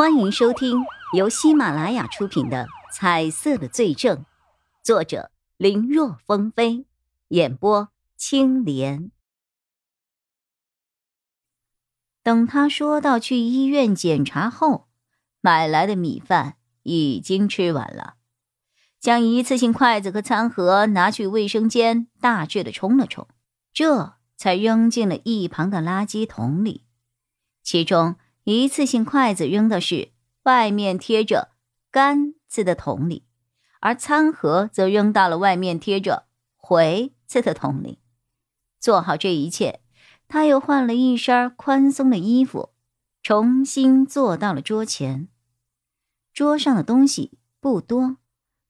欢迎收听由喜马拉雅出品的《彩色的罪证》，作者林若风飞，演播青莲。等他说到去医院检查后，买来的米饭已经吃完了，将一次性筷子和餐盒拿去卫生间大致的冲了冲，这才扔进了一旁的垃圾桶里，其中。一次性筷子扔的是外面贴着“干”字的桶里，而餐盒则扔到了外面贴着“回”字的桶里。做好这一切，他又换了一身宽松的衣服，重新坐到了桌前。桌上的东西不多，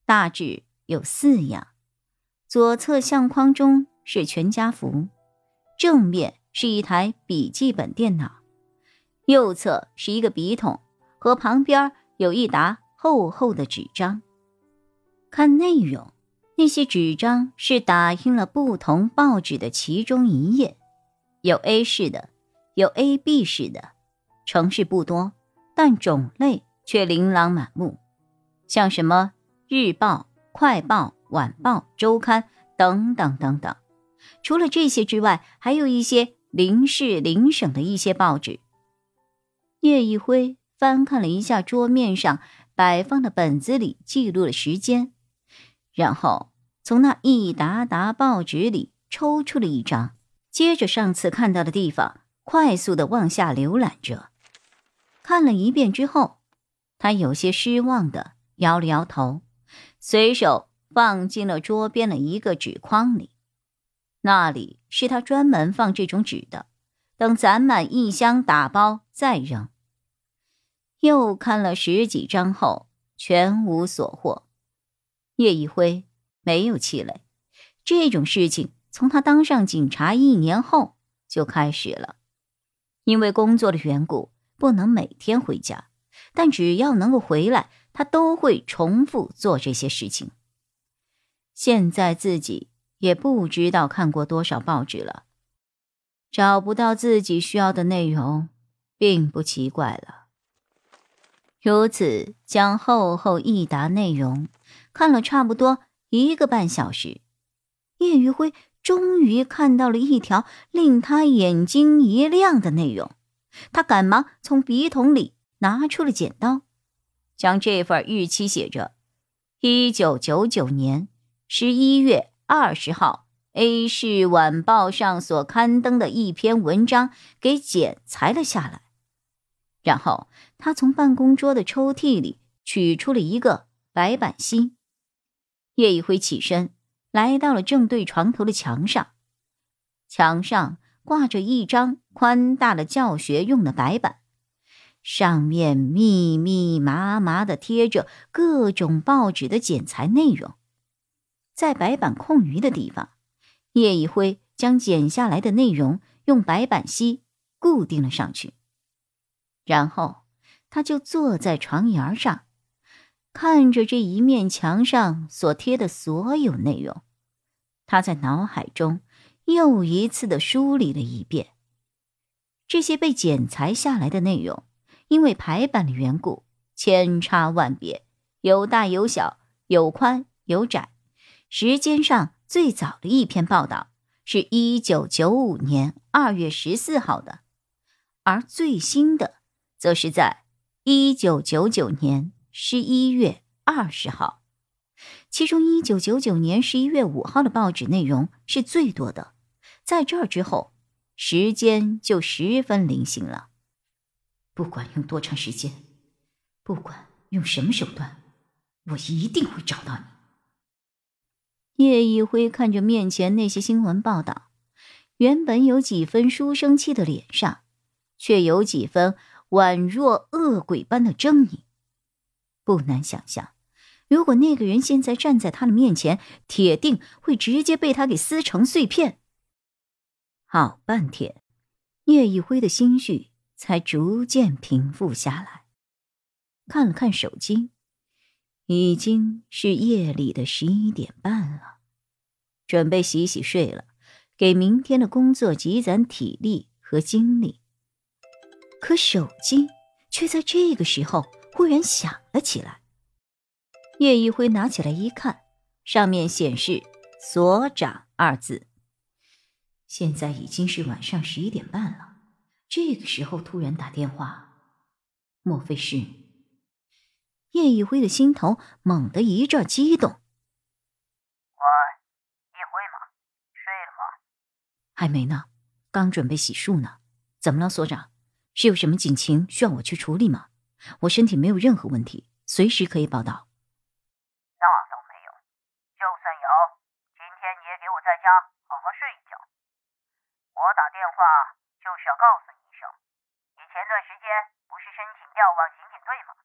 大致有四样：左侧相框中是全家福，正面是一台笔记本电脑。右侧是一个笔筒，和旁边有一沓厚厚的纸张。看内容，那些纸张是打印了不同报纸的其中一页，有 A 式的，有 AB 式的，城市不多，但种类却琳琅满目，像什么日报、快报、晚报、周刊等等等等。除了这些之外，还有一些邻市、邻省的一些报纸。叶一辉翻看了一下桌面上摆放的本子里记录了时间，然后从那一沓沓报纸里抽出了一张，接着上次看到的地方快速的往下浏览着。看了一遍之后，他有些失望的摇了摇头，随手放进了桌边的一个纸筐里。那里是他专门放这种纸的。等攒满一箱，打包再扔。又看了十几张后，全无所获。叶一辉没有气馁，这种事情从他当上警察一年后就开始了。因为工作的缘故，不能每天回家，但只要能够回来，他都会重复做这些事情。现在自己也不知道看过多少报纸了。找不到自己需要的内容，并不奇怪了。如此，将厚厚一沓内容看了差不多一个半小时，叶余辉终于看到了一条令他眼睛一亮的内容。他赶忙从笔筒里拿出了剪刀，将这份日期写着“一九九九年十一月二十号”。A 市晚报上所刊登的一篇文章给剪裁了下来，然后他从办公桌的抽屉里取出了一个白板芯。叶一辉起身来到了正对床头的墙上，墙上挂着一张宽大的教学用的白板，上面密密麻麻的贴着各种报纸的剪裁内容，在白板空余的地方。叶一辉将剪下来的内容用白板锡固定了上去，然后他就坐在床沿上，看着这一面墙上所贴的所有内容。他在脑海中又一次的梳理了一遍这些被剪裁下来的内容，因为排版的缘故，千差万别，有大有小，有宽有窄，时间上。最早的一篇报道是一九九五年二月十四号的，而最新的则是在一九九九年十一月二十号。其中一九九九年十一月五号的报纸内容是最多的，在这之后，时间就十分零星了。不管用多长时间，不管用什么手段，我一定会找到你。叶一辉看着面前那些新闻报道，原本有几分书生气的脸上，却有几分宛若恶鬼般的狰狞。不难想象，如果那个人现在站在他的面前，铁定会直接被他给撕成碎片。好半天，叶一辉的心绪才逐渐平复下来，看了看手机。已经是夜里的十一点半了，准备洗洗睡了，给明天的工作积攒体力和精力。可手机却在这个时候忽然响了起来。叶一辉拿起来一看，上面显示“所长”二字。现在已经是晚上十一点半了，这个时候突然打电话，莫非是？叶一辉的心头猛地一阵激动。喂，一辉吗？睡了吗？还没呢，刚准备洗漱呢。怎么了，所长？是有什么警情需要我去处理吗？我身体没有任何问题，随时可以报道。那倒没有，就算有，今天你也给我在家好好睡一觉。我打电话就是要告诉你一声，你前段时间不是申请调往刑警队吗？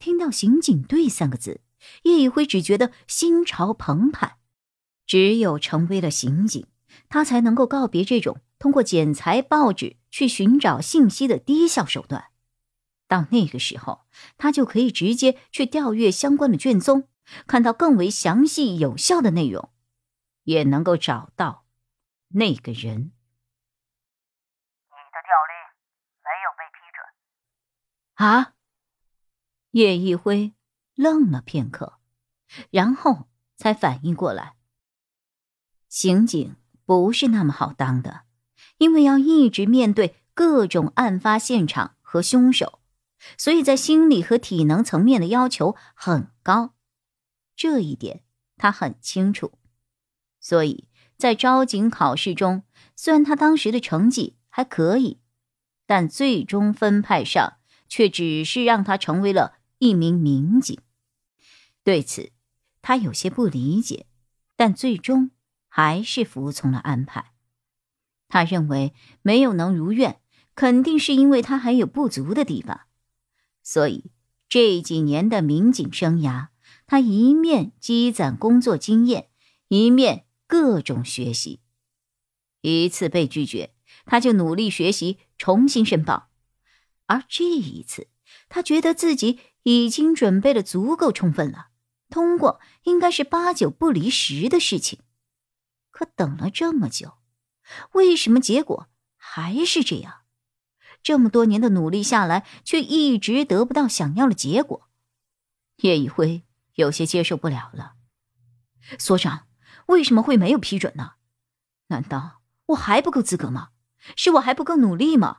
听到“刑警队”三个字，叶一辉只觉得心潮澎湃。只有成为了刑警，他才能够告别这种通过剪裁报纸。去寻找信息的低效手段，到那个时候，他就可以直接去调阅相关的卷宗，看到更为详细有效的内容，也能够找到那个人。你的调令没有被批准。啊！叶一辉愣了片刻，然后才反应过来，刑警不是那么好当的。因为要一直面对各种案发现场和凶手，所以在心理和体能层面的要求很高，这一点他很清楚。所以在招警考试中，虽然他当时的成绩还可以，但最终分派上却只是让他成为了一名民警。对此，他有些不理解，但最终还是服从了安排。他认为没有能如愿，肯定是因为他还有不足的地方，所以这几年的民警生涯，他一面积攒工作经验，一面各种学习。一次被拒绝，他就努力学习，重新申报。而这一次，他觉得自己已经准备的足够充分了，通过应该是八九不离十的事情。可等了这么久。为什么结果还是这样？这么多年的努力下来，却一直得不到想要的结果。叶一辉有些接受不了了。所长，为什么会没有批准呢？难道我还不够资格吗？是我还不够努力吗？